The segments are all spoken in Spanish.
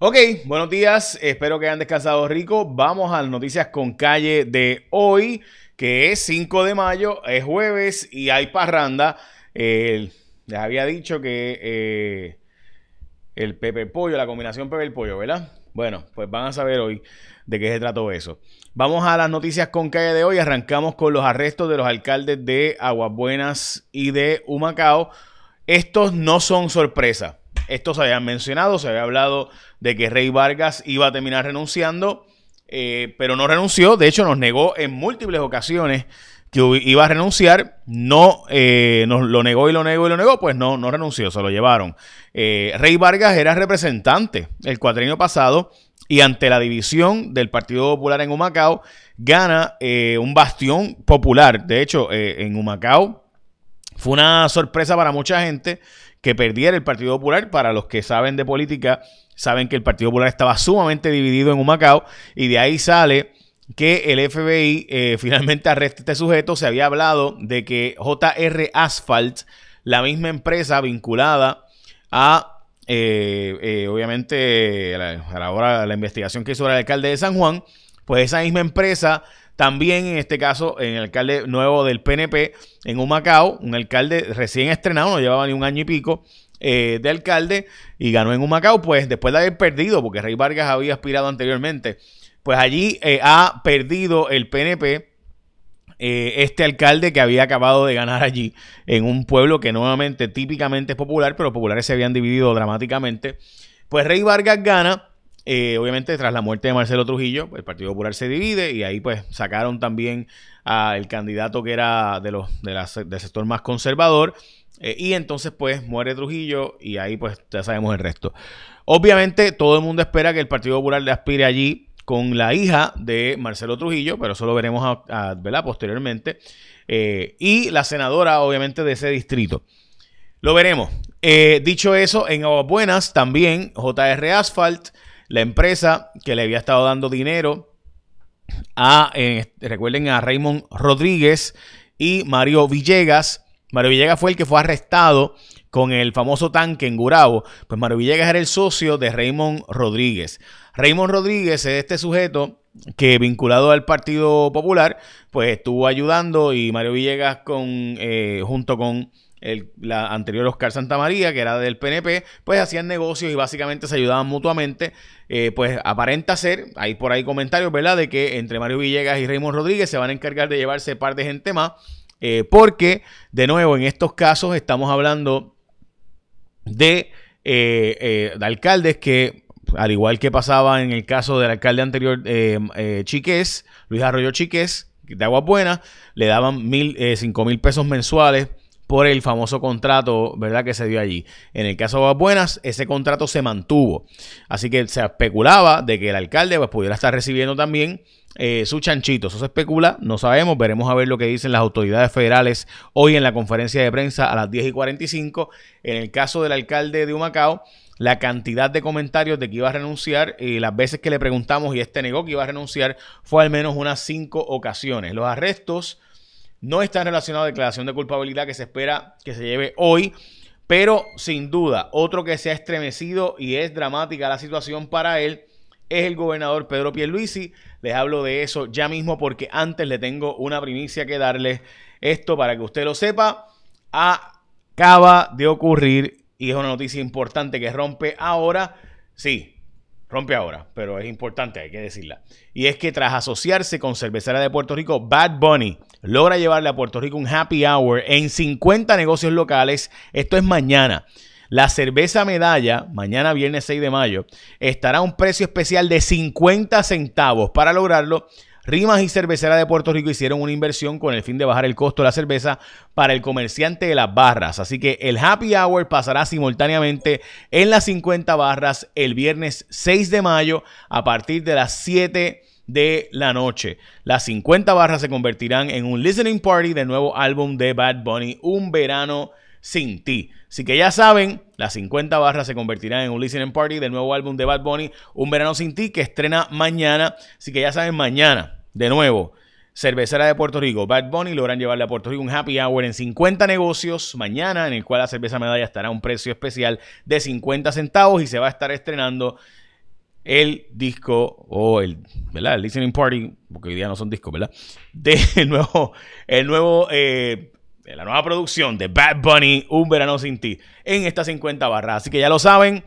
Ok, buenos días, espero que hayan descansado rico. Vamos a las noticias con calle de hoy, que es 5 de mayo, es jueves y hay parranda. les había dicho que eh, el Pepe Pollo, la combinación Pepe Pollo, ¿verdad? Bueno, pues van a saber hoy de qué se trató eso. Vamos a las noticias con calle de hoy. Arrancamos con los arrestos de los alcaldes de Aguas Buenas y de Humacao. Estos no son sorpresa. Estos se habían mencionado, se había hablado de que Rey Vargas iba a terminar renunciando, eh, pero no renunció. De hecho, nos negó en múltiples ocasiones que iba a renunciar. No eh, nos lo negó y lo negó y lo negó, pues no, no renunció, se lo llevaron. Eh, Rey Vargas era representante el cuatrienio pasado y ante la división del Partido Popular en Humacao, gana un bastión popular. De hecho, en Humacao fue una sorpresa para mucha gente que perdiera el Partido Popular. Para los que saben de política, saben que el Partido Popular estaba sumamente dividido en Humacao y de ahí sale que el FBI eh, finalmente arresta a este sujeto. Se había hablado de que JR Asphalt, la misma empresa vinculada a, eh, eh, obviamente, a la, hora de la investigación que hizo el alcalde de San Juan, pues esa misma empresa también en este caso, en el alcalde nuevo del PNP en Humacao, un alcalde recién estrenado, no llevaba ni un año y pico eh, de alcalde y ganó en Humacao, pues después de haber perdido, porque Rey Vargas había aspirado anteriormente, pues allí eh, ha perdido el PNP. Eh, este alcalde que había acabado de ganar allí en un pueblo que nuevamente típicamente es popular, pero populares se habían dividido dramáticamente. Pues Rey Vargas gana eh, obviamente, tras la muerte de Marcelo Trujillo, el Partido Popular se divide y ahí pues sacaron también al candidato que era de los del sector más conservador. Eh, y entonces pues muere Trujillo y ahí pues ya sabemos el resto. Obviamente todo el mundo espera que el Partido Popular le aspire allí con la hija de Marcelo Trujillo, pero eso lo veremos a, posteriormente. Eh, y la senadora obviamente de ese distrito. Lo veremos. dicho eso, en Aguas Buenas también JR Asphalt la empresa que le había estado dando dinero a, recuerden, a Raymond Rodríguez y Mario Villegas. Mario Villegas fue el que fue arrestado con el famoso tanque en Gurabo. Pues Mario Villegas era el socio de Raymond Rodríguez. Raymond Rodríguez es este sujeto que vinculado al Partido Popular, pues estuvo ayudando y Mario Villegas con, eh, junto con el la anterior Oscar Santamaría, que era del PNP, pues hacían negocios y básicamente se ayudaban mutuamente. Eh, pues aparenta ser, hay por ahí comentarios, ¿verdad?, de que entre Mario Villegas y Raymond Rodríguez se van a encargar de llevarse par de gente más, eh, porque, de nuevo, en estos casos estamos hablando de, eh, de alcaldes que al igual que pasaba en el caso del alcalde anterior, Chiqués, Luis Arroyo Chiqués, de Aguas Buenas, le daban mil, cinco mil pesos mensuales por el famoso contrato, ¿verdad? Que se dio allí. En el caso de Aguas Buenas, ese contrato se mantuvo. Así que se especulaba de que el alcalde pues, pudiera estar recibiendo también eh, su chanchito. Eso se especula, no sabemos. Veremos a ver lo que dicen las autoridades federales hoy en la conferencia de prensa a las 10 y 45. En el caso del alcalde de Humacao, la cantidad de comentarios de que iba a renunciar y las veces que le preguntamos y este negó que iba a renunciar fue al menos unas cinco ocasiones. Los arrestos no está relación a la declaración de culpabilidad que se espera que se lleve hoy. Pero sin duda, otro que se ha estremecido y es dramática la situación para él es el gobernador Pedro Pierluisi. Les hablo de eso ya mismo porque antes le tengo una primicia que darles. Esto para que usted lo sepa, acaba de ocurrir y es una noticia importante que rompe ahora. Sí, Rompe ahora, pero es importante, hay que decirla. Y es que tras asociarse con Cervecera de Puerto Rico, Bad Bunny logra llevarle a Puerto Rico un happy hour en 50 negocios locales. Esto es mañana. La cerveza medalla, mañana viernes 6 de mayo, estará a un precio especial de 50 centavos. Para lograrlo, Rimas y Cervecera de Puerto Rico hicieron una inversión con el fin de bajar el costo de la cerveza para el comerciante de las barras. Así que el happy hour pasará simultáneamente en las 50 barras el viernes 6 de mayo a partir de las 7 de la noche. Las 50 barras se convertirán en un listening party del nuevo álbum de Bad Bunny, Un Verano Sin Ti. Así que ya saben, las 50 barras se convertirán en un listening party del nuevo álbum de Bad Bunny, Un Verano Sin Ti, que estrena mañana. Así que ya saben, mañana, de nuevo, Cervecera de Puerto Rico, Bad Bunny, logran llevarle a Puerto Rico un happy hour en 50 negocios mañana, en el cual la cerveza medalla estará a un precio especial de 50 centavos y se va a estar estrenando el disco o el, ¿verdad? El listening party, porque hoy día no son discos, ¿verdad? De nuevo, el nuevo, eh, la nueva producción de Bad Bunny, Un Verano Sin Ti, en estas 50 barras. Así que ya lo saben,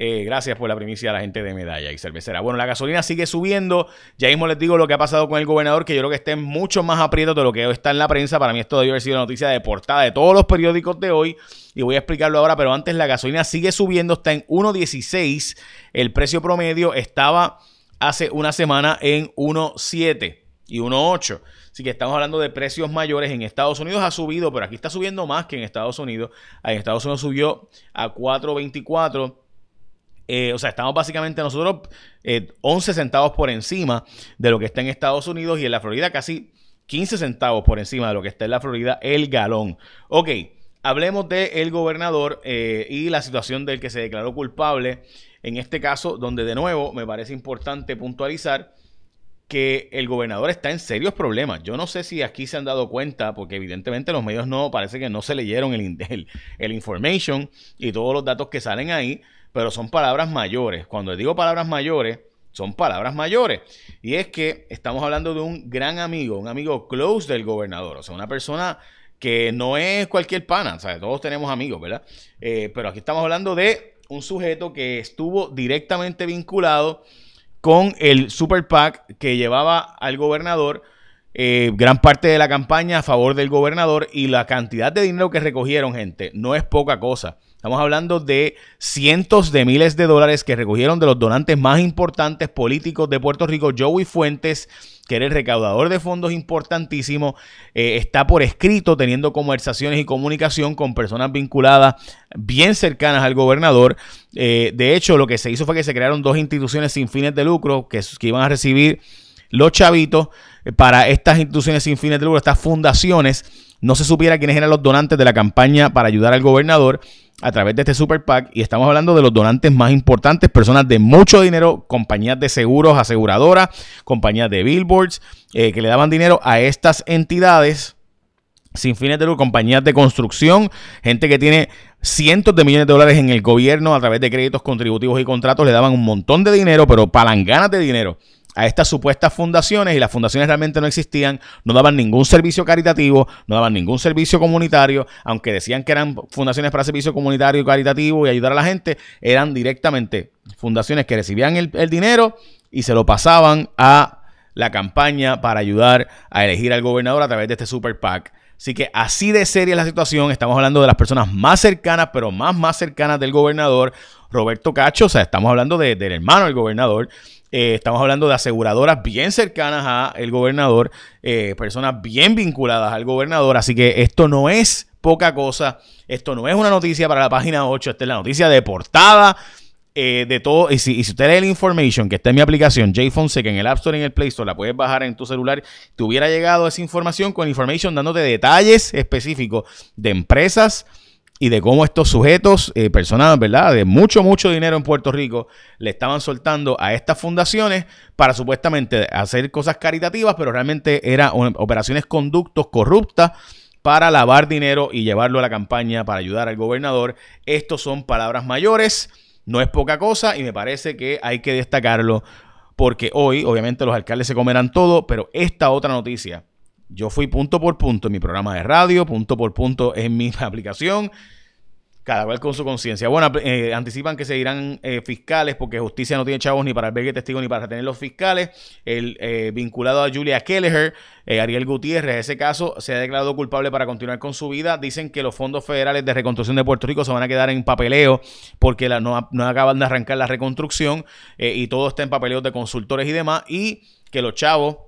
eh, gracias por la primicia a la gente de Medalla y Cervecera. Bueno, la gasolina sigue subiendo. Ya mismo les digo lo que ha pasado con el gobernador, que yo creo que está mucho más aprieto de lo que está en la prensa. Para mí esto debe haber sido noticia de portada de todos los periódicos de hoy. Y voy a explicarlo ahora, pero antes la gasolina sigue subiendo, está en 1.16. El precio promedio estaba hace una semana en 1.7 y 1.8. Así que estamos hablando de precios mayores. En Estados Unidos ha subido, pero aquí está subiendo más que en Estados Unidos. En Estados Unidos subió a 4.24 eh, o sea, estamos básicamente nosotros 11 eh, centavos por encima de lo que está en Estados Unidos y en la Florida casi 15 centavos por encima de lo que está en la Florida el galón. Ok, hablemos del el gobernador eh, y la situación del que se declaró culpable. En este caso, donde de nuevo me parece importante puntualizar que el gobernador está en serios problemas. Yo no sé si aquí se han dado cuenta, porque evidentemente los medios no, parece que no se leyeron el, el information y todos los datos que salen ahí pero son palabras mayores. Cuando digo palabras mayores, son palabras mayores. Y es que estamos hablando de un gran amigo, un amigo close del gobernador, o sea, una persona que no es cualquier pana, o sea, todos tenemos amigos, ¿verdad? Eh, pero aquí estamos hablando de un sujeto que estuvo directamente vinculado con el Super PAC que llevaba al gobernador eh, gran parte de la campaña a favor del gobernador y la cantidad de dinero que recogieron, gente, no es poca cosa. Estamos hablando de cientos de miles de dólares que recogieron de los donantes más importantes políticos de Puerto Rico, Joey Fuentes, que era el recaudador de fondos importantísimo, eh, está por escrito teniendo conversaciones y comunicación con personas vinculadas bien cercanas al gobernador. Eh, de hecho, lo que se hizo fue que se crearon dos instituciones sin fines de lucro que, iban a recibir los chavitos eh, para estas instituciones sin fines de lucro, estas fundaciones. No se supiera quiénes eran los donantes de la campaña para ayudar al gobernador a través de este Super PAC y estamos hablando de los donantes más importantes, personas de mucho dinero, compañías de seguros, aseguradoras, compañías de billboards, eh, que le daban dinero a estas entidades sin fines de lucro, compañías de construcción, gente que tiene cientos de millones de dólares en el gobierno a través de créditos contributivos y contratos, le daban un montón de dinero, pero palanganas de dinero a estas supuestas fundaciones y las fundaciones realmente no existían, no daban ningún servicio caritativo, no daban ningún servicio comunitario, aunque decían que eran fundaciones para servicio comunitario y caritativo y ayudar a la gente, eran directamente fundaciones que recibían el, el dinero y se lo pasaban a la campaña para ayudar a elegir al gobernador a través de este super PAC. Así que así de seria es la situación. Estamos hablando de las personas más cercanas, pero más, más cercanas del gobernador, Roberto Cacho. O sea, estamos hablando del hermano del gobernador. Eh, estamos hablando de aseguradoras bien cercanas al gobernador, eh, personas bien vinculadas al gobernador. Así que esto no es poca cosa. Esto no es una noticia para la página 8. Esta es la noticia de portada. Eh, de todo, y si, usted lee la information que está en mi aplicación, J Fonseca, en el App Store y en el Play Store, la puedes bajar en tu celular, te hubiera llegado esa información con information dándote detalles específicos de empresas, y de cómo estos sujetos, eh, personas, ¿verdad?, de mucho, mucho dinero en Puerto Rico, le estaban soltando a estas fundaciones para supuestamente hacer cosas caritativas, pero realmente eran operaciones conductos corruptas para lavar dinero y llevarlo a la campaña para ayudar al gobernador. Estos son palabras mayores, no es poca cosa y me parece que hay que destacarlo porque hoy, obviamente, los alcaldes se comerán todo, pero esta otra noticia yo fui punto por punto en mi programa de radio, punto por punto en mi aplicación, cada cual con su conciencia. Bueno, eh, anticipan que se irán eh, fiscales porque justicia no tiene chavos ni para albergue testigo ni para retener los fiscales. El eh, vinculado a Julia Kelleher, Ariel Gutiérrez, ese caso se ha declarado culpable para continuar con su vida. Dicen que los fondos federales de reconstrucción de Puerto Rico se van a quedar en papeleo porque no, no, acaban de arrancar la reconstrucción y todo está en papeleo de consultores y demás. Y que los chavos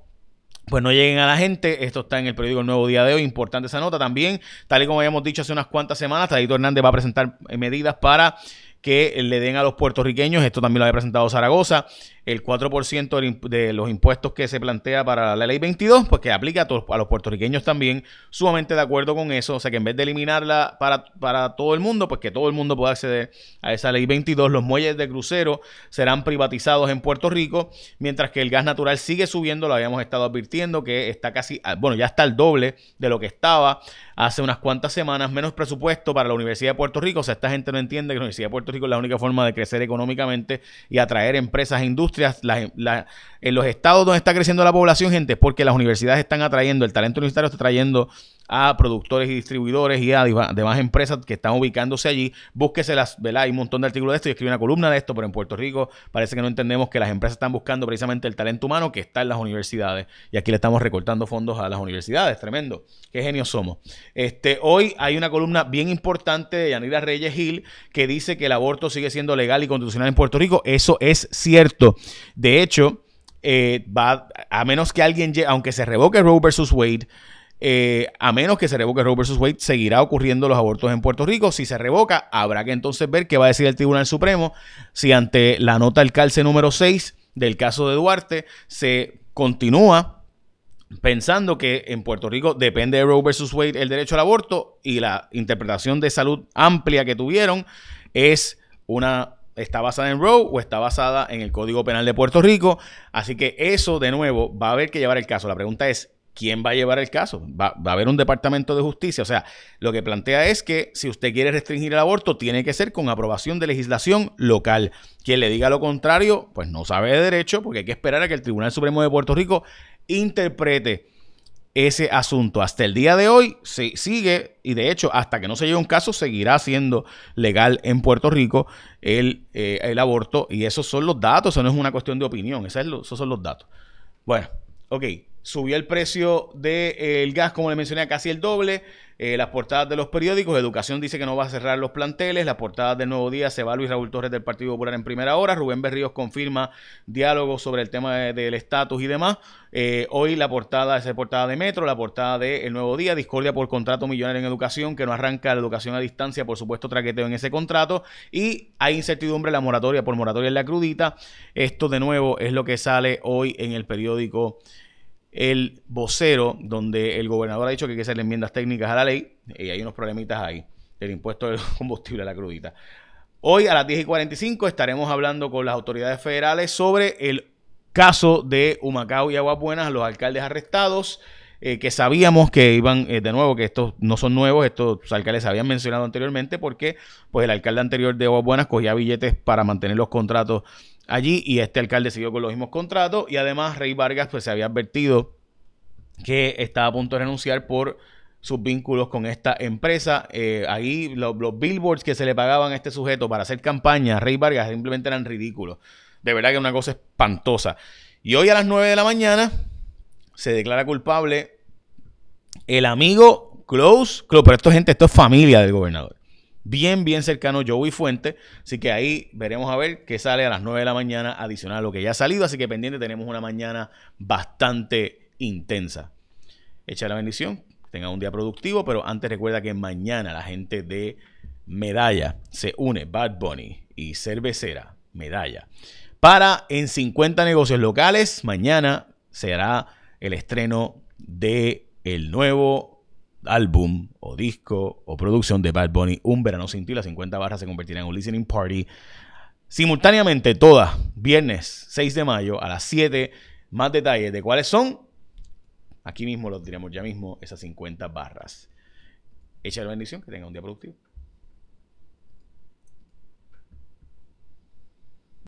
pues no lleguen a la gente. Esto está en el periódico El Nuevo Día de hoy. Importante esa nota. También, tal y como habíamos dicho hace unas cuantas semanas, Tadito Hernández va a presentar medidas para que le den a los puertorriqueños, esto también lo había presentado Zaragoza, el 4% de los impuestos que se plantea para la ley 22, pues que aplica a, todos, a los puertorriqueños también, sumamente de acuerdo con eso, o sea que en vez de eliminarla para, para todo el mundo, pues que todo el mundo pueda acceder a esa ley 22, los muelles de crucero serán privatizados en Puerto Rico, mientras que el gas natural sigue subiendo, lo habíamos estado advirtiendo, que está casi, bueno, ya está el doble de lo que estaba hace unas cuantas semanas, menos presupuesto para la Universidad de Puerto Rico, o sea, esta gente no entiende que la Universidad de Puerto Rico es la única forma de crecer económicamente y atraer empresas e industrias. En los estados donde está creciendo la población, gente, porque las universidades están atrayendo, el talento universitario está trayendo a productores y distribuidores y a demás empresas que están ubicándose allí. Búsqueselas, ¿verdad? Hay un montón de artículos de esto y escribe una columna de esto, pero en Puerto Rico parece que no entendemos que las empresas están buscando precisamente el talento humano que está en las universidades. Y aquí le estamos recortando fondos a las universidades. Tremendo. Qué genios somos. Este, hoy hay una columna bien importante de Yanira Reyes Gil que dice que el aborto sigue siendo legal y constitucional en Puerto Rico. Eso es cierto. De hecho, eh, a menos que alguien, aunque se revoque Roe versus Wade, eh, a menos que se revoque Roe vs. Wade, seguirá ocurriendo los abortos en Puerto Rico. Si se revoca, habrá que entonces ver qué va a decir el Tribunal Supremo si ante la nota del calce número 6 del caso de Duarte se continúa pensando que en Puerto Rico depende de Roe vs. Wade el derecho al aborto y la interpretación de salud amplia que tuvieron es una está basada en Roe o está basada en el Código Penal de Puerto Rico. Así que eso de nuevo va a haber que llevar el caso. La pregunta es, ¿quién va a llevar el caso? Va, a haber un departamento de justicia. O sea, lo que plantea es que si usted quiere restringir el aborto, tiene que ser con aprobación de legislación local. Quien le diga lo contrario, pues no sabe de derecho, porque hay que esperar a que el Tribunal Supremo de Puerto Rico interprete ese asunto. Hasta el día de hoy se sigue, y de hecho, hasta que no se lleve un caso, seguirá siendo legal en Puerto Rico el, eh, el aborto. Y esos son los datos, eso no es una cuestión de opinión, esos son los datos. Bueno, ok. Subió el precio del gas, como le mencioné, casi el doble. Eh, las portadas de los periódicos, Educación dice que no va a cerrar los planteles. Las portadas del Nuevo Día se va Luis Raúl Torres del Partido Popular en primera hora. Rubén Berríos confirma diálogo sobre el tema del estatus y demás. Eh, hoy la portada es la portada de Metro, la portada de El Nuevo Día, discordia por contrato millonario en educación, que no arranca la educación a distancia, por supuesto, traqueteo en ese contrato. Y hay incertidumbre la moratoria por moratoria en la crudita. Esto de nuevo es lo que sale hoy en el periódico el vocero, donde el gobernador ha dicho que hay que hacer enmiendas técnicas a la ley, y hay unos problemitas ahí, del impuesto del combustible a la crudita. Hoy a las 10 y 45 estaremos hablando con las autoridades federales sobre el caso de Humacao y Aguas Buenas, los alcaldes arrestados, eh, que sabíamos que iban, eh, de nuevo, que estos no son nuevos, estos alcaldes habían mencionado anteriormente, porque pues el alcalde anterior de Aguas Buenas cogía billetes para mantener los contratos allí y este alcalde siguió con los mismos contratos y además Rey Vargas pues se había advertido que estaba a punto de renunciar por sus vínculos con esta empresa. Eh, ahí los, billboards que se le pagaban a este sujeto para hacer campaña Rey Vargas simplemente eran ridículos. De verdad que una cosa espantosa. Y hoy a las 9 de la mañana se declara culpable el amigo Close, Close pero esto gente, esto es familia del gobernador bien, bien cercano, Joey Fuente. Así que ahí veremos a ver qué sale a las 9 de la mañana adicional a lo que ya ha salido. Así que pendiente, tenemos una mañana bastante intensa. Echa la bendición, tenga un día productivo, pero antes recuerda que mañana la gente de Medalla se une, Bad Bunny y Cervecera, Medalla. Para en 50 negocios locales, mañana será el estreno de el nuevo álbum o disco o producción de Bad Bunny, Un Verano Sin Ti. Las 50 barras se convertirán en un listening party. Simultáneamente, todas, viernes 6 de mayo a las 7. Más detalles de cuáles son. Aquí mismo los diremos ya mismo, esas 50 barras. Echa la bendición, que tenga un día productivo.